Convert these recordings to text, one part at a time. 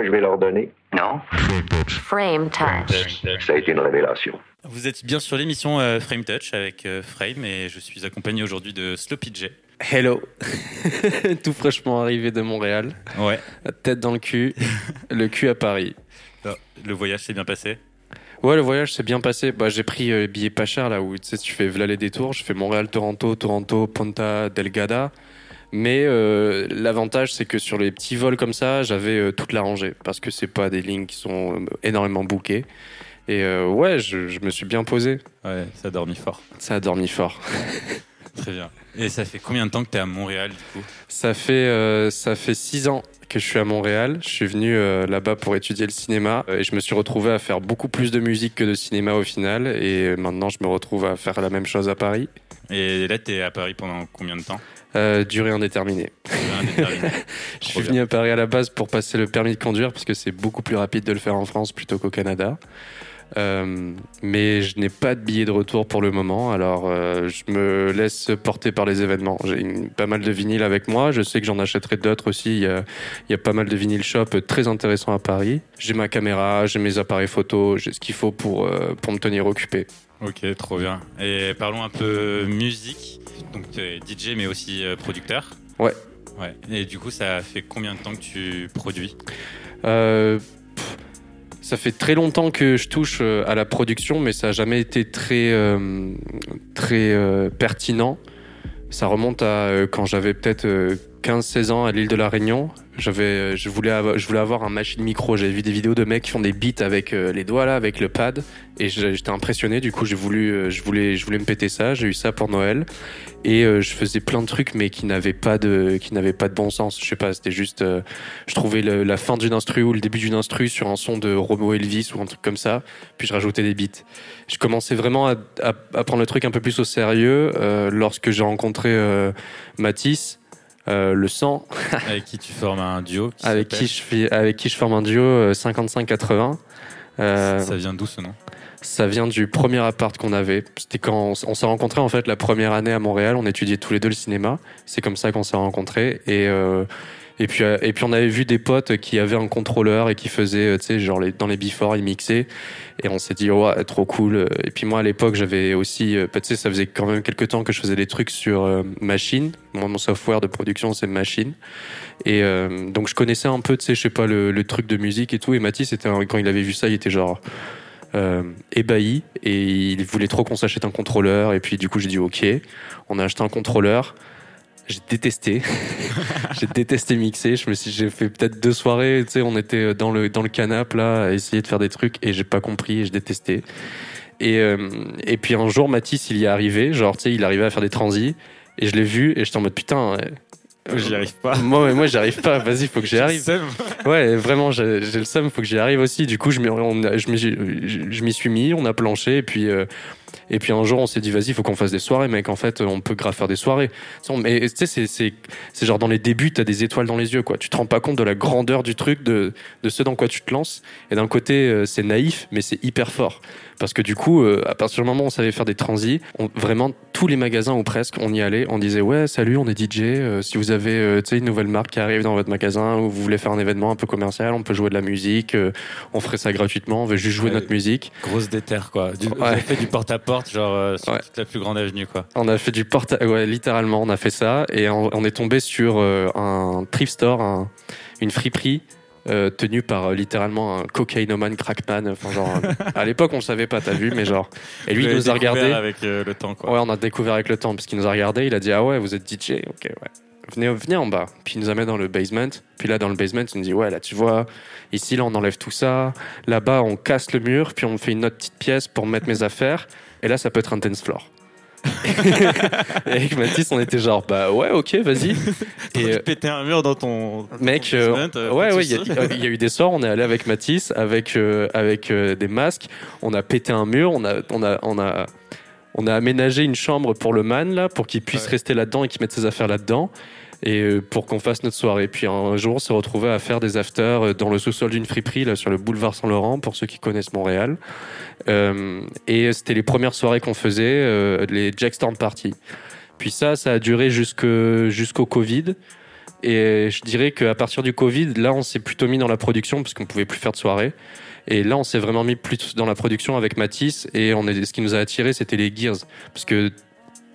que je vais leur donner? Non. Frame touch. Ça a été une révélation. Vous êtes bien sur l'émission euh, Frame Touch avec euh, Frame et je suis accompagné aujourd'hui de Sloppy J. Hello, tout fraîchement arrivé de Montréal, Ouais. tête dans le cul, le cul à Paris. Alors, Le voyage s'est bien passé? Ouais, le voyage s'est bien passé. Bah, j'ai pris euh, billet pas cher là où tu sais, tu fais v'là les détours. Je fais Montréal-Toronto, Toronto, Ponta Delgada. Mais euh, l'avantage, c'est que sur les petits vols comme ça, j'avais euh, toute la rangée parce que c'est pas des lignes qui sont euh, énormément bookées. Et ouais, je, je me suis bien posé. Ouais, ça a dormi fort. Ça a dormi fort. Très bien. Et ça fait combien de temps que tu es à Montréal du coup? Ça fait ça fait six ans que je suis à Montréal. Je suis venu euh, là-bas pour étudier le cinéma et je me suis retrouvé à faire beaucoup plus de musique que de cinéma au final. Et maintenant, je me retrouve à faire la même chose à Paris. Et là, tu es à Paris pendant combien de temps? Euh, durée indéterminée. Indéterminé. Je suis venu à Paris à la base pour passer le permis de conduire parce que c'est beaucoup plus rapide de le faire en France plutôt qu'au Canada. Euh, mais je n'ai pas de billet de retour pour le moment, alors euh, je me laisse porter par les événements. J'ai pas mal de vinyles avec moi, je sais que j'en achèterai d'autres aussi. Il y, a, il y a pas mal de vinyles shop très intéressants à Paris. J'ai ma caméra, j'ai mes appareils photo, j'ai ce qu'il faut pour, euh, pour me tenir occupé. Ok, trop bien. Et parlons un peu musique. Donc, tu es DJ mais aussi euh, producteur. Ouais. Ouais. Et du coup, ça fait combien de temps que tu produis? Euh, pff, ça fait très longtemps que je touche euh, à la production, mais ça n'a jamais été très, euh, très euh, pertinent. Ça remonte à euh, quand j'avais peut-être euh, 15-16 ans à l'île de la Réunion. J'avais, je, voulais avoir, je voulais avoir un machine micro. J'avais vu des vidéos de mecs qui font des beats avec euh, les doigts là, avec le pad. Et j'étais impressionné. Du coup, j'ai voulu, euh, je, voulais, je voulais me péter ça. J'ai eu ça pour Noël. Et euh, je faisais plein de trucs, mais qui n'avaient pas de, qui n'avaient pas de bon sens. Je sais pas, c'était juste, je trouvais la fin d'une instru ou le début d'une instru sur un son de Romo Elvis ou un truc comme ça. Puis je rajoutais des beats. Je commençais vraiment à, à- à prendre le truc un peu plus au sérieux lorsque j'ai rencontré euh, Matisse, euh, le sang, Avec qui tu formes un duo qui avec qui je fais, avec qui je forme un duo euh, 55-80. Euh, Ça vient d'où ce nom? ça vient du premier appart qu'on avait. C'était quand on, s'est rencontrés en fait la première année à Montréal. On étudiait tous les deux le cinéma. C'est comme ça qu'on s'est rencontrés. Et euh, et puis euh, et puis on avait vu des potes qui avaient un contrôleur et qui faisaient euh, tu sais genre dans les before ils mixaient. Et on s'est dit ouais trop cool. Et puis moi à l'époque j'avais aussi euh, tu sais ça faisait quand même quelques temps que je faisais des trucs sur machine. Moi mon software de production c'est machine. Et donc je connaissais un peu tu sais je sais pas le, truc de musique et tout. Et Mathis c'était un- quand il avait vu ça il était genre ébahi et il voulait trop qu'on s'achète un contrôleur et puis du coup j'ai dit ok on a acheté un contrôleur j'ai détesté j'ai détesté mixer je me suis j'ai fait peut-être deux soirées tu sais on était dans le dans le canap là à essayer de faire des trucs et j'ai pas compris et je détestais et euh, et puis un jour Mathis il y est arrivé genre tu sais il arrivait à faire des transis et je l'ai vu et j'étais en mode putain ouais. J'y arrive pas. moi moi j'y arrive pas vas-y faut que j'y arrive. Ouais, vraiment, j'ai j'ai le seum, faut que j'y arrive aussi. Du coup, je m'y on a- je m'y je- je m'y suis mis, on a planché, et puis, euh, et puis un jour, on s'est dit, vas-y, faut qu'on fasse des soirées, mec. En fait, on peut grave faire des soirées. Mais tu sais, c'est genre dans les débuts, t'as des étoiles dans les yeux, quoi. Tu te rends pas compte de la grandeur du truc, de, de ce dans quoi tu te lances. Et d'un côté, euh, c'est naïf, mais c'est hyper fort. Parce que du coup, euh, à partir du moment où on savait faire des transis, on- vraiment tous les magasins ou presque, on y allait, on disait ouais, salut, on est DJ. euh, si vous avez euh, une nouvelle marque qui arrive dans votre magasin ou vous voulez faire un événement un peu commercial, on peut jouer de la musique, euh, on ferait ça gratuitement, on veut juste jouer Ouais. notre musique. Grosse déterre, quoi. Du, Ouais. avez fait du porte-à-porte, genre euh, sur Ouais. toute la plus grande avenue, quoi. On a fait du porte, ouais, littéralement, on a fait ça et on, on est tombé sur un thrift store, un- une friperie. Euh, tenue par euh, littéralement un cocaïnoman crackman enfin genre euh, à l'époque on le savait pas t'as vu mais genre et lui il nous a découvert regardé avec euh, le temps, quoi. Ouais, on a découvert avec le temps, parce qu'il nous a regardé, il a dit Ah ouais, vous êtes DJ Ok, ouais. Venez, venez en bas. Puis il nous amène dans le basement. Puis là, dans le basement, il nous dit Ouais, là, tu vois, ici, là, on enlève tout ça. Là-bas, on casse le mur, puis on fait une autre petite pièce pour mettre mes affaires. Et là, ça peut être un dance floor. Et avec Mathis, on était genre Bah ouais, ok, vas-y. Et euh, péter un mur dans ton. Mec, ton euh, basement, euh, ouais, ouais, il y, a- y eu des soirs, on est allé avec Matisse, avec, euh, avec euh, des masques, on a pété un mur, on a, on a, on a, on a aménagé une chambre pour le man, là, pour qu'il puisse Ouais. rester là-dedans et qu'il mette ses affaires là-dedans. Et euh, pour qu'on fasse notre soirée. Puis un jour, on s'est retrouvé à faire des afters euh, dans le sous-sol d'une friperie, là, sur le boulevard Saint-Laurent, pour ceux qui connaissent Montréal. Euh, et c'était les premières soirées qu'on faisait, les Jackstone Party. Puis ça, ça a duré jusqu'au Covid. Et je dirais qu'à partir du Covid, là, on s'est plutôt mis dans la production parce qu'on pouvait plus faire de soirée. Et là, on s'est vraiment mis plus dans la production avec Matisse. Et ce qui nous a attiré, c'était les Gears. Parce que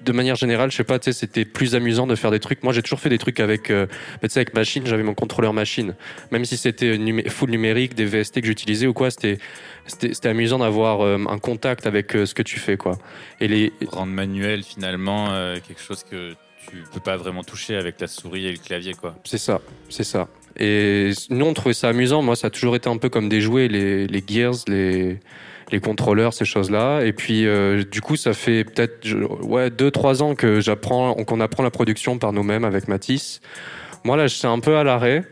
de manière générale, je sais pas, tu sais, c'était plus amusant de faire des trucs. Moi, j'ai toujours fait des trucs avec, euh, tu sais, avec machine. J'avais mon contrôleur machine, même si c'était numé- full numérique, des VST que j'utilisais ou quoi. C'était, c'était, c'était amusant d'avoir euh, un contact avec euh, ce que tu fais, quoi. Et les, Rendre manuel finalement euh, quelque chose que tu peux pas vraiment toucher avec la souris et le clavier quoi. C'est ça, c'est ça. Et nous, on trouvait ça amusant. Moi, ça a toujours été un peu comme des jouets, les, les gears, les, les contrôleurs, ces choses-là. Et puis, euh, du coup, ça fait peut-être ouais, deux, trois ans que j'apprends, qu'on apprend la production par nous-mêmes avec Matisse. Moi, là, je suis un peu à l'arrêt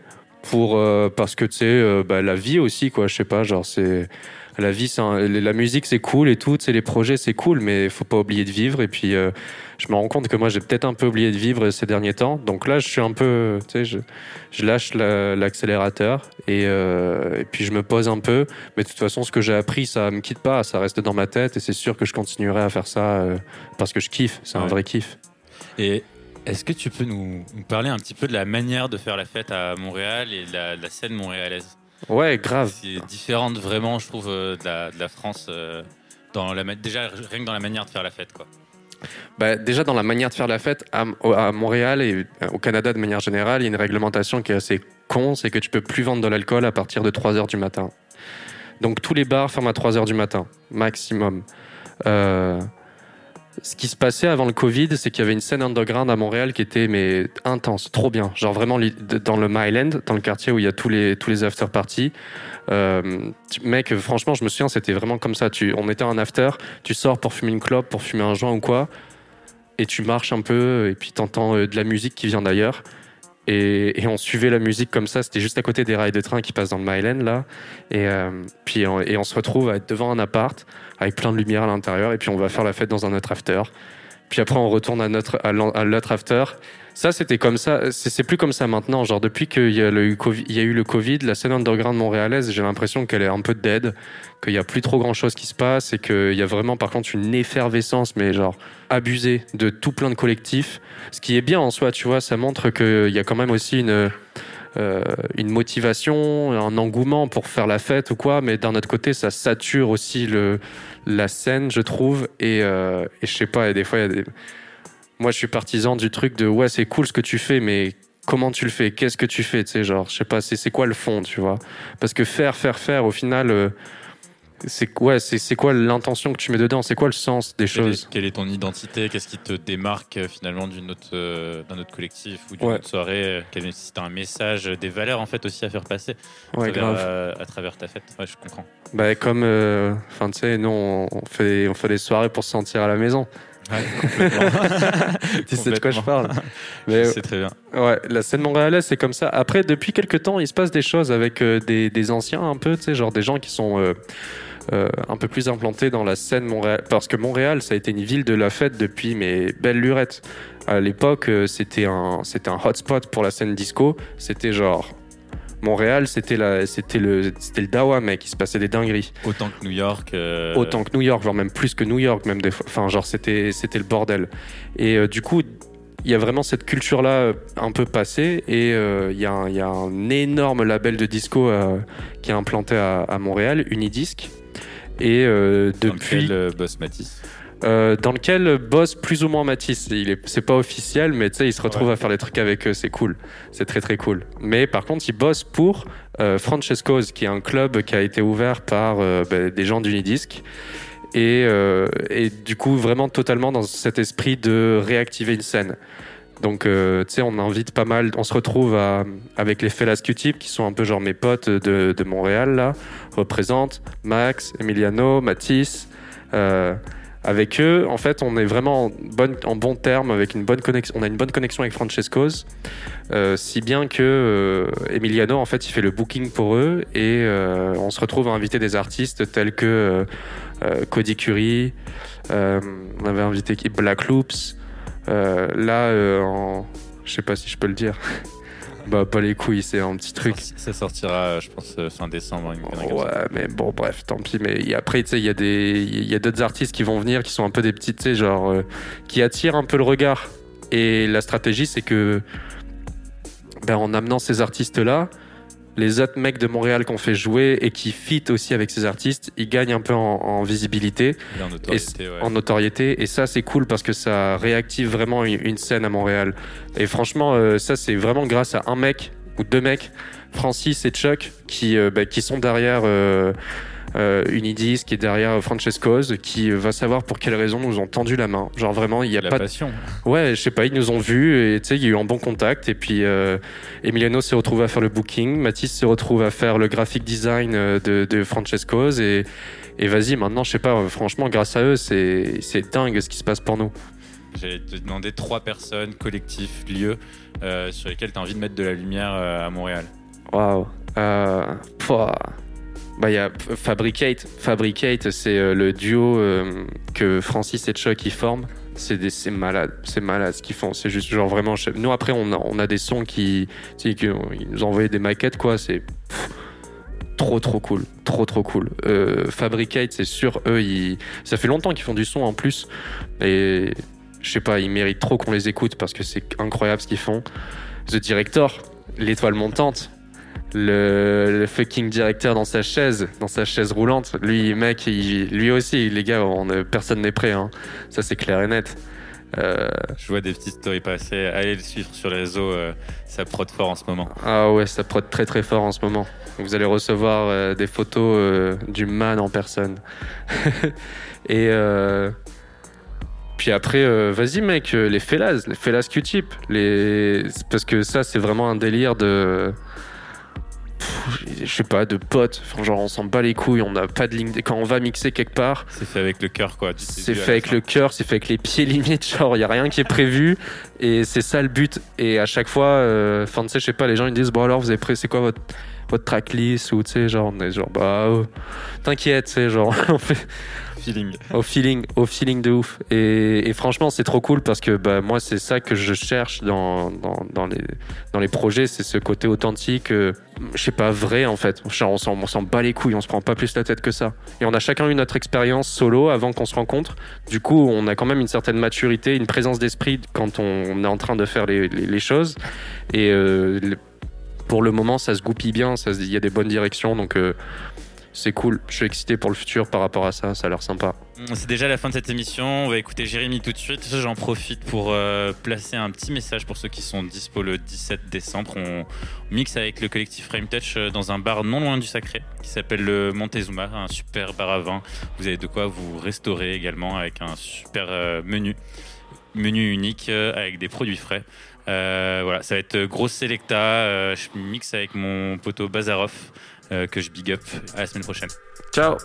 pour euh, parce que tu sais, euh, bah, la vie aussi, quoi. Je sais pas, genre c'est la vie, la musique, c'est cool et tout. Tu sais, les projets, c'est cool, mais faut pas oublier de vivre. Et puis, je me rends compte que moi, j'ai peut-être un peu oublié de vivre ces derniers temps. Donc là, je suis un peu, tu sais, je, je lâche la- l'accélérateur et, euh, et puis je me pose un peu. Mais de toute façon, ce que j'ai appris, ça me quitte pas, ça reste dans ma tête et c'est sûr que je continuerai à faire ça euh, parce que je kiffe. C'est un vrai kiff. Et est-ce que tu peux nous, nous parler un petit peu de la manière de faire la fête à Montréal et de la, de la scène montréalaise? Ouais, grave. C'est différente vraiment, je trouve, euh, de la, de la France. euh, dans la, déjà, rien que dans la manière de faire la fête quoi. Bah, déjà, dans la manière de faire la fête, à, Montréal et au Canada de manière générale, il y a une réglementation qui est assez con, c'est que tu peux plus vendre de l'alcool à partir de 3 heures du matin. Donc tous les bars ferment à 3 heures du matin, maximum. Euh, ce qui se passait avant le Covid, c'est qu'il y avait une scène underground à Montréal qui était mais intense, trop bien. Genre vraiment dans le Myland, dans le quartier où il y a tous les tous les after parties. Euh, mec, franchement, je me souviens, c'était vraiment comme ça. Tu, on était en after, tu sors pour fumer une clope, pour fumer un joint ou quoi, et tu marches un peu, et puis t'entends euh, de la musique qui vient d'ailleurs. Et, on suivait la musique comme ça. C'était juste à côté des rails de train qui passent dans le Myland là. Et euh, puis on, et on se retrouve à être devant un appart avec plein de lumière à l'intérieur. Et puis on va faire la fête dans un autre after. Puis après on retourne à notre à l'autre after. Ça c'était comme ça. C'est plus comme ça maintenant. Genre depuis qu'il y a eu le Covid, la scène underground montréalaise, j'ai l'impression qu'elle est un peu dead, qu'il y a plus trop grand chose qui se passe et qu'il y a vraiment par contre une effervescence, mais genre abusée de tout plein de collectifs. Ce qui est bien en soi, tu vois, ça montre qu'il y a quand même aussi une euh, motivation, un engouement pour faire la fête ou quoi, mais d'un autre côté, ça sature aussi le, la scène, je trouve. Et, euh, et je sais pas, et des fois, il y a des... moi, je suis partisan du truc de ouais, c'est cool ce que tu fais, mais comment tu le fais? Qu'est-ce que tu fais? Tu sais, genre, je sais pas, c'est c'est quoi le fond, tu vois? Parce que faire, faire, faire, au final, euh, c'est ouais, c'est c'est quoi l'intention que tu mets dedans? C'est quoi le sens des Quelle choses? est, quelle est ton identité? Qu'est-ce qui te démarque euh, finalement d'une autre, euh, d'un autre collectif ou d'une Ouais. autre soirée? Euh, Quel est si t'as un message, euh, des valeurs en fait aussi à faire passer Ouais, à, travers, grave. euh, à travers ta fête? Ouais, je comprends. Bah, comme, euh, enfin, tu sais, nous, on fait, on fait des soirées pour se sentir à la maison. Tu sais de quoi je parle Mais, C'est très bien. Ouais, la scène montréalaise, c'est comme ça. Après, depuis quelques temps, il se passe des choses avec euh, des, des anciens un peu, tu sais, genre des gens qui sont euh, euh, un peu plus implantés dans la scène Montréal. Parce que Montréal, ça a été une ville de la fête depuis mes belles lurettes. À l'époque, euh, c'était un, c'était un hotspot pour la scène disco. C'était genre. Montréal, c'était la, c'était le, c'était le dawa, mec. Il se passait des dingueries. Autant que New York. euh, Autant que New York, voire même plus que New York, même des fois. Enfin, genre, c'était, c'était le bordel. Et euh, du coup, il y a vraiment cette culture-là euh, un peu passée. Et euh, il y, a un- il y a un énorme label de disco qui est implanté à, à Montréal, Unidisc. Et depuis. lequel, euh, boss Matisse. Euh, dans lequel bosse plus ou moins Matisse. Il est, c'est pas officiel, mais tu sais, il se retrouve Ouais. à faire des trucs avec eux. C'est cool. C'est très très cool. Mais par contre, il bosse pour euh, Francesco's, qui est un club qui a été ouvert par euh, ben, des gens d'Unidisc. Et, et du coup, vraiment totalement dans cet esprit de réactiver une scène. Donc, euh, tu sais, on invite pas mal. On se retrouve à- avec les Fellas Q-Tip, qui sont un peu genre mes potes de, de Montréal, là, représentent Max, Emiliano, Matisse. Euh, avec eux, en fait, on est vraiment en, bon terme, avec une bonne connexion. On a une bonne connexion avec Francesco's, euh, si bien que euh, Emiliano, en fait, il fait le booking pour eux et euh, on se retrouve à inviter des artistes tels que Cody Curry. euh, on avait invité Black Loops. là, en, je sais pas si je peux le dire. bah, pas les couilles, c'est un petit truc. Ça sortira, je pense, euh, fin décembre. une. Ouais, mais bon, bref, tant pis. Mais après, tu sais, il y a des, il y a d'autres artistes qui vont venir, qui sont un peu des petits, tu sais, genre, euh, qui attirent un peu le regard. Et la stratégie, c'est que ben, en amenant ces artistes-là, les autres mecs de Montréal qu'on fait jouer et qui fit aussi avec ces artistes, ils gagnent un peu en, en visibilité, Et en notoriété, ouais. en notoriété. Et ça, c'est cool parce que ça réactive vraiment une, une scène à Montréal. Et franchement, euh, ça, c'est vraiment grâce à un mec ou deux mecs, Francis et Chuck, qui, euh, bah, qui sont derrière euh, Unidis, qui est derrière Francesco's, qui euh, va savoir pour quelles raisons nous ont tendu la main. Genre vraiment, il n'y a La pas de passion. Ouais, je sais pas, ils nous ont vus et tu sais, il y a eu un bon contact. Et puis, euh, Emiliano s'est retrouvé à faire le booking, Mathis se retrouve à faire le graphic design euh, de, de Francesco's. Et, et vas-y, maintenant, je sais pas, euh, franchement, grâce à eux, c'est dingue ce qui se passe pour nous. J'allais te demander trois personnes, collectifs, lieux euh, sur lesquels tu as envie de mettre de la lumière euh, à Montréal. Waouh. Bah, y a Fabricate. Fabricate, c'est euh, le duo euh, que Francis et Chuck ils forment. C'est malade, c'est malade ce qu'ils font. C'est juste genre vraiment. Nous après, on a, on a des sons qui, ils nous ont envoyé des maquettes quoi. C'est trop trop cool, trop trop cool. Euh, Fabricate, c'est sûr, eux, ils, ça fait longtemps qu'ils font du son en plus. Et je sais pas, ils méritent trop qu'on les écoute parce que c'est incroyable ce qu'ils font. The Director, l'étoile montante, le, le fucking directeur dans sa chaise, dans sa chaise roulante. Lui, mec, il- lui aussi, les gars, on, personne n'est prêt. Hein. Ça, c'est clair et net. Euh, Je vois des petites stories passer. Allez le suivre sur les réseaux. euh, ça prod fort en ce moment. ah ouais, ça prod très très fort en ce moment. Vous allez recevoir euh, des photos du man en personne. et puis après, vas-y mec, les fellas, les fellas Q-tip, les parce que ça, c'est vraiment un délire de je sais pas, de potes. Enfin, genre, on s'en bat les couilles, on n'a pas de ligne. Quand on va mixer quelque part, C'est fait avec le cœur, quoi. c'est fait avec le cœur, c'est fait avec les pieds limite. Genre, il y a rien qui est prévu. Et c'est ça le but. Et à chaque fois, euh, enfin, tu sais, je sais pas, les gens ils disent, bon alors, vous avez pris, c'est quoi votre, votre tracklist Ou tu sais, genre, on est genre, bah, oh, t'inquiète, tu sais, genre, on fait Feeling. au feeling, au feeling de ouf. Et, et franchement, c'est trop cool parce que bah, moi, c'est ça que je cherche dans, dans, dans les, dans les projets, c'est ce côté authentique, euh, je sais pas, vrai en fait. Genre, on s'en on s'en bat les couilles, on se prend pas plus la tête que ça. Et on a chacun eu notre expérience solo avant qu'on se rencontre. Du coup, on a quand même une certaine maturité, une présence d'esprit quand on est en train de faire les, les, les choses. Et euh, pour le moment, ça se goupille bien, il y a des bonnes directions, donc euh, c'est cool. Je suis excité pour le futur par rapport à ça, ça a l'air sympa. C'est déjà la fin de cette émission. On va écouter Jérémy tout de suite. J'en profite pour euh, placer un petit message pour ceux qui sont dispo le 17 décembre. On mixe avec le collectif Frame Touch euh, dans un bar non loin du Sacré qui s'appelle le Montezuma, un super bar à vin. Vous avez de quoi vous restaurer également avec un super menu. Menu unique avec des produits frais. Euh, voilà, ça va être grosse sélecta. Euh, je mixe avec mon poteau Bazarov euh, que je big up. À la semaine prochaine. Ciao